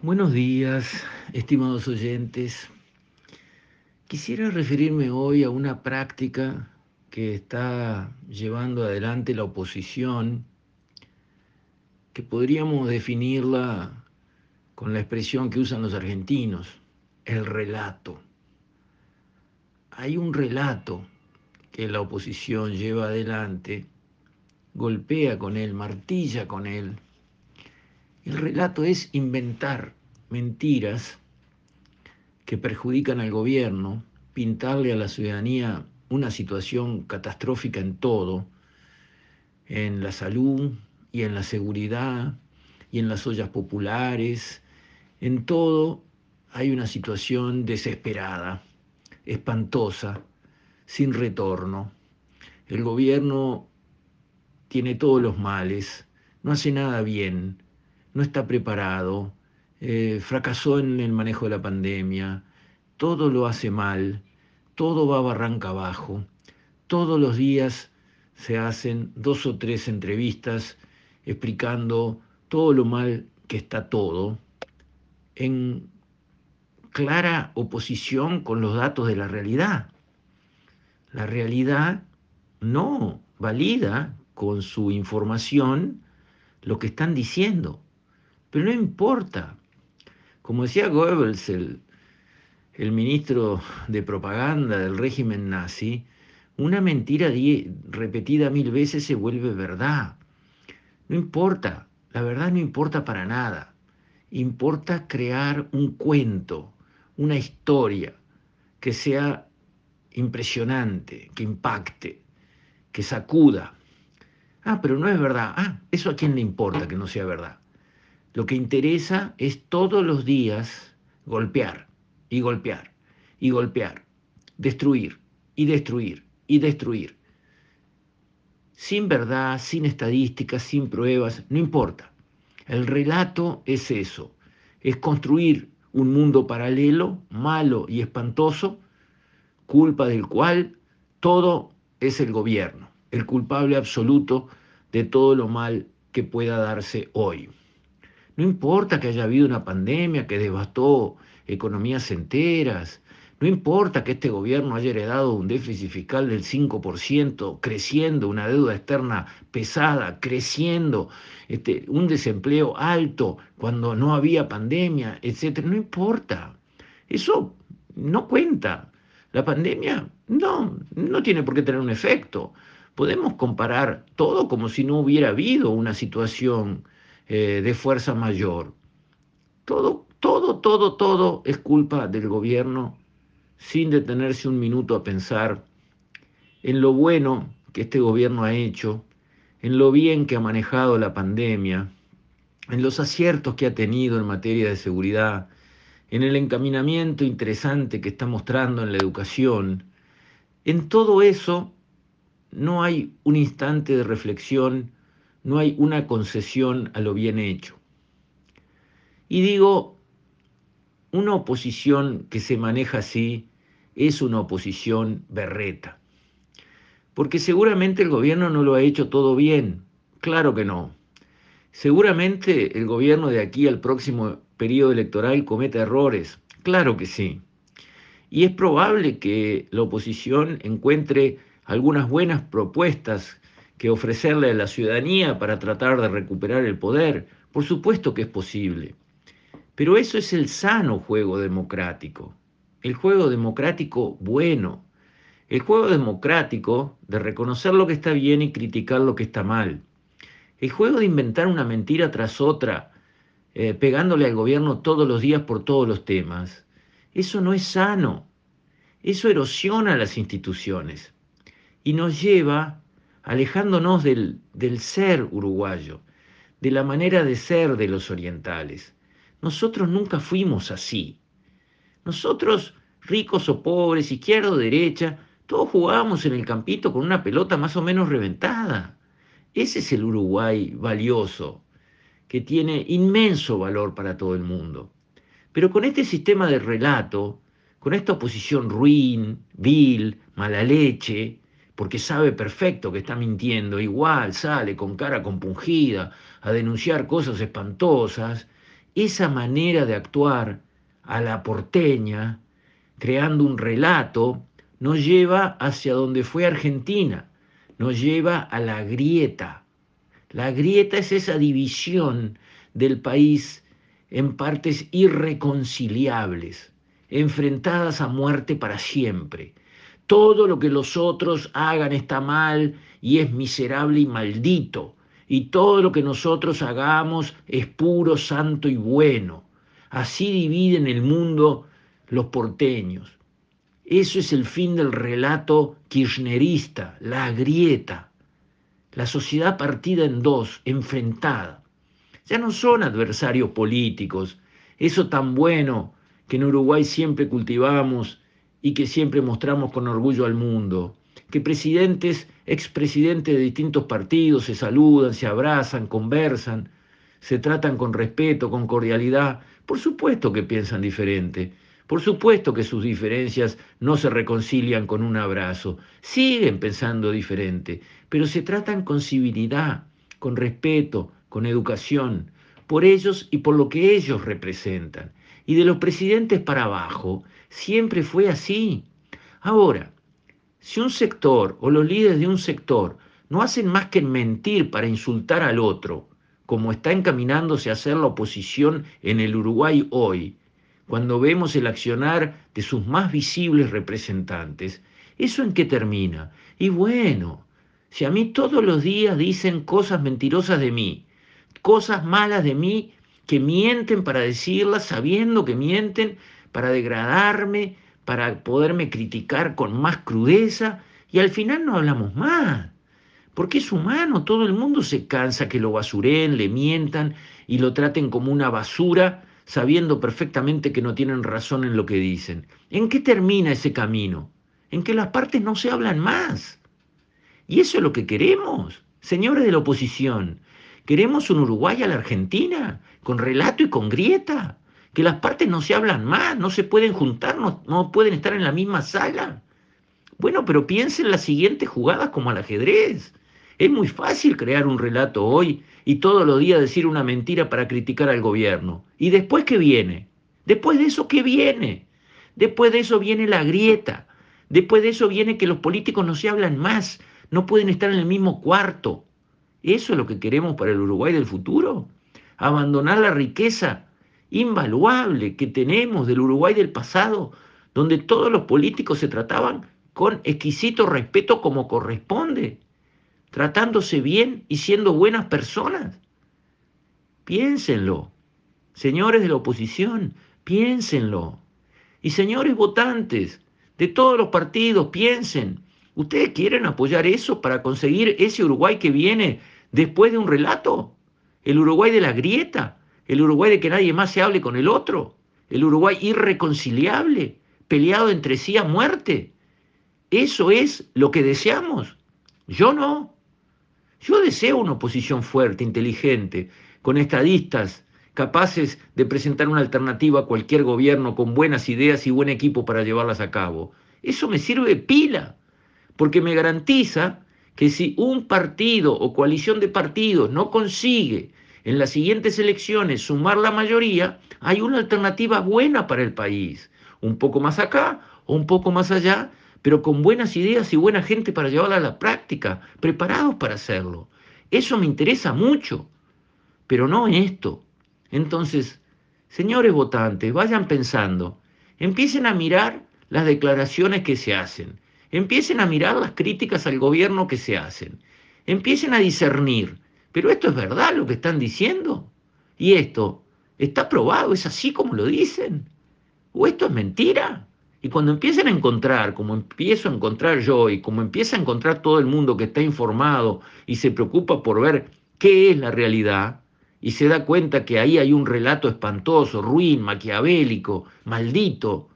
Buenos días, estimados oyentes. Quisiera referirme hoy a una práctica que está llevando adelante la oposición, que podríamos definirla con la expresión que usan los argentinos, el relato. Hay un relato que la oposición lleva adelante, golpea con él, martilla con él, el relato es inventar mentiras que perjudican al gobierno, pintarle a la ciudadanía una situación catastrófica en todo, en la salud y en la seguridad y en las ollas populares, en todo hay una situación desesperada, espantosa, sin retorno. El gobierno tiene todos los males, no hace nada bien, no está preparado, eh, fracasó en el manejo de la pandemia, todo lo hace mal, todo va barranca abajo, todos los días se hacen dos o tres entrevistas explicando todo lo mal que está todo, en clara oposición con los datos de la realidad. La realidad no valida con su información lo que están diciendo. Pero no importa. Como decía Goebbels, el, ministro de propaganda del régimen nazi, una mentira repetida mil veces se vuelve verdad. No importa, la verdad no importa para nada. Importa crear un cuento, una historia que sea impresionante, que impacte, que sacuda. Ah, pero no es verdad. Ah, eso a quién le importa que no sea verdad. Lo que interesa es todos los días golpear y golpear y golpear, destruir y destruir y destruir. Sin verdad, sin estadísticas, sin pruebas, no importa. El relato es eso, es construir un mundo paralelo, malo y espantoso, culpa del cual todo es el gobierno, el culpable absoluto de todo lo mal que pueda darse hoy. No importa que haya habido una pandemia que devastó economías enteras. No importa que este gobierno haya heredado un déficit fiscal del 5%, creciendo, una deuda externa pesada, creciendo, este, un desempleo alto cuando no había pandemia, etc. No importa. Eso no cuenta. La pandemia no, no tiene por qué tener un efecto. Podemos comparar todo como si no hubiera habido una situación eh, de fuerza mayor. Todo, todo, todo, todo es culpa del gobierno sin detenerse un minuto a pensar en lo bueno que este gobierno ha hecho, en lo bien que ha manejado la pandemia, en los aciertos que ha tenido en materia de seguridad, en el encaminamiento interesante que está mostrando en la educación. En todo eso no hay un instante de reflexión no hay una concesión a lo bien hecho. Y digo, una oposición que se maneja así es una oposición berreta. Porque seguramente el gobierno no lo ha hecho todo bien, claro que no. Seguramente el gobierno de aquí al próximo periodo electoral cometa errores, claro que sí. Y es probable que la oposición encuentre algunas buenas propuestas que ofrecerle a la ciudadanía para tratar de recuperar el poder. Por supuesto que es posible. Pero eso es el sano juego democrático, el juego democrático bueno, el juego democrático de reconocer lo que está bien y criticar lo que está mal, el juego de inventar una mentira tras otra, eh, pegándole al gobierno todos los días por todos los temas. Eso no es sano, eso erosiona las instituciones y nos lleva alejándonos del, ser uruguayo, de la manera de ser de los orientales. Nosotros nunca fuimos así. Nosotros, ricos o pobres, izquierda o derecha, todos jugábamos en el campito con una pelota más o menos reventada. Ese es el Uruguay valioso, que tiene inmenso valor para todo el mundo. Pero con este sistema de relato, con esta oposición ruin, vil, mala leche, porque sabe perfecto que está mintiendo, igual sale con cara compungida a denunciar cosas espantosas esa manera de actuar a la porteña, creando un relato, nos lleva hacia donde fue Argentina, nos lleva a la grieta. La grieta es esa división del país en partes irreconciliables, enfrentadas a muerte para siempre. Todo lo que los otros hagan está mal y es miserable y maldito. Y todo lo que nosotros hagamos es puro, santo y bueno. Así dividen el mundo los porteños. Eso es el fin del relato kirchnerista, la grieta, la sociedad partida en dos, enfrentada. Ya no son adversarios políticos, eso tan bueno que en Uruguay siempre cultivamos y que siempre mostramos con orgullo al mundo, que presidentes, expresidentes de distintos partidos se saludan, se abrazan, conversan, se tratan con respeto, con cordialidad, por supuesto que piensan diferente, por supuesto que sus diferencias no se reconcilian con un abrazo, siguen pensando diferente, pero se tratan con civilidad, con respeto, con educación, por ellos y por lo que ellos representan. Y de los presidentes para abajo, siempre fue así. Ahora, si un sector o los líderes de un sector no hacen más que mentir para insultar al otro, como está encaminándose a hacer la oposición en el Uruguay hoy, cuando vemos el accionar de sus más visibles representantes, ¿eso en qué termina? Y bueno, si a mí todos los días dicen cosas mentirosas de mí, cosas malas de mí, que mienten para decirlas, sabiendo que mienten, para degradarme, para poderme criticar con más crudeza, y al final no hablamos más. Porque es humano, todo el mundo se cansa que lo basuren, le mientan y lo traten como una basura sabiendo perfectamente que no tienen razón en lo que dicen. ¿En qué termina ese camino? En que las partes no se hablan más. Y eso es lo que queremos, señores de la oposición. Queremos un Uruguay a la Argentina, con relato y con grieta. Que las partes no se hablan más, no se pueden juntar, no, no pueden estar en la misma sala. Bueno, pero piensen las siguientes jugadas como al ajedrez. Es muy fácil crear un relato hoy y todos los días decir una mentira para criticar al gobierno. ¿Y después qué viene? Después de eso, ¿qué viene? Después de eso viene la grieta. Después de eso viene que los políticos no se hablan más, no pueden estar en el mismo cuarto. ¿Eso es lo que queremos para el Uruguay del futuro? Abandonar la riqueza invaluable que tenemos del Uruguay del pasado, donde todos los políticos se trataban con exquisito respeto como corresponde tratándose bien y siendo buenas personas. Piénsenlo. Señores de la oposición, piénsenlo. Y señores votantes de todos los partidos, piensen. ¿Ustedes quieren apoyar eso para conseguir ese Uruguay que viene después de un relato? El Uruguay de la grieta, el Uruguay de que nadie más se hable con el otro, el Uruguay irreconciliable, peleado entre sí a muerte. ¿Eso es lo que deseamos? Yo no. Yo deseo una oposición fuerte, inteligente, con estadistas capaces de presentar una alternativa a cualquier gobierno con buenas ideas y buen equipo para llevarlas a cabo. Eso me sirve pila, porque me garantiza que si un partido o coalición de partidos no consigue en las siguientes elecciones sumar la mayoría, hay una alternativa buena para el país, un poco más acá o un poco más allá, pero con buenas ideas y buena gente para llevarla a la práctica, preparados para hacerlo. Eso me interesa mucho, pero no esto. Entonces, señores votantes, vayan pensando, empiecen a mirar las declaraciones que se hacen, empiecen a mirar las críticas al gobierno que se hacen, empiecen a discernir, pero esto es verdad lo que están diciendo, y esto está probado, es así como lo dicen, o esto es mentira. Y cuando empiecen a encontrar, como empiezo a encontrar yo y como empieza a encontrar todo el mundo que está informado y se preocupa por ver qué es la realidad, y se da cuenta que ahí hay un relato espantoso, ruin, maquiavélico, maldito,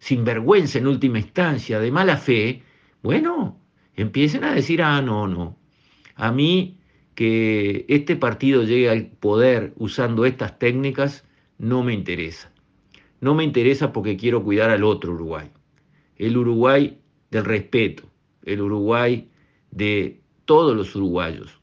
sin vergüenza en última instancia, de mala fe, bueno, empiecen a decir, ah, no, no, a mí que este partido llegue al poder usando estas técnicas no me interesa. No me interesa porque quiero cuidar al otro Uruguay. El Uruguay del respeto, el Uruguay de todos los uruguayos,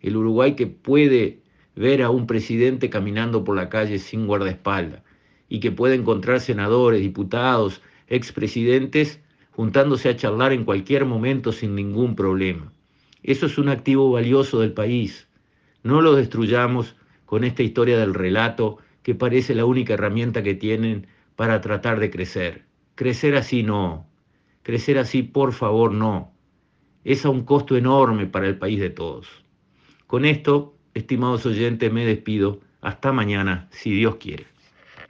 el Uruguay que puede ver a un presidente caminando por la calle sin guardaespaldas y que puede encontrar senadores, diputados, expresidentes juntándose a charlar en cualquier momento sin ningún problema. Eso es un activo valioso del país. No lo destruyamos con esta historia del relato que parece la única herramienta que tienen para tratar de crecer. Crecer así no. Crecer así, por favor, no. Es a un costo enorme para el país de todos. Con esto, estimados oyentes, me despido. Hasta mañana, si Dios quiere.